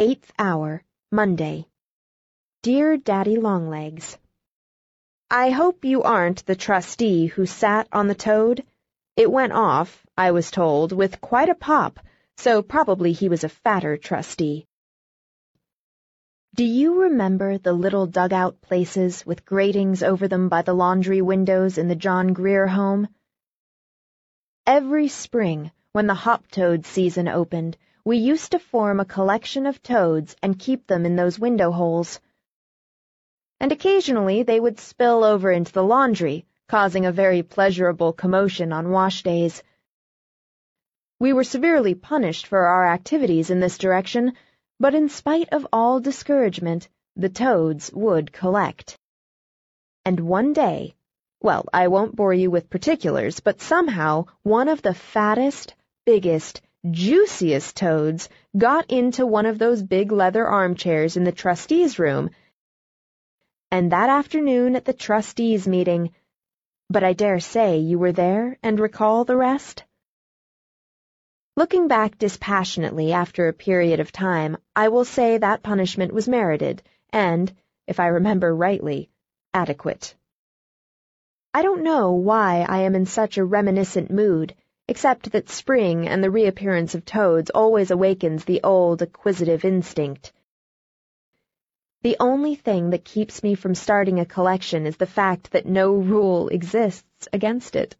Eighth hour, Monday. Dear Daddy Longlegs, I hope you aren't the trustee who sat on the toad. It went off, I was told, with quite a pop, so probably he was a fatter trustee. Do you remember the little dugout places with gratings over them by the laundry windows in the John Grier home? Every spring, when the hop toad season opened, we used to form a collection of toads and keep them in those window holes. And occasionally they would spill over into the laundry, causing a very pleasurable commotion on wash days. We were severely punished for our activities in this direction, but in spite of all discouragement, the toads would collect. And one day, well, I won't bore you with particulars, but somehow one of the fattest, biggest, juiciest toads got into one of those big leather armchairs in the trustees' room. And that afternoon at the trustees' meeting, but I dare say you were there and recall the rest? Looking back dispassionately after a period of time, I will say that punishment was merited and, if I remember rightly, adequate. I don't know why I am in such a reminiscent mood, except that spring and the reappearance of toads always awakens the old acquisitive instinct. The only thing that keeps me from starting a collection is the fact that no rule exists against it.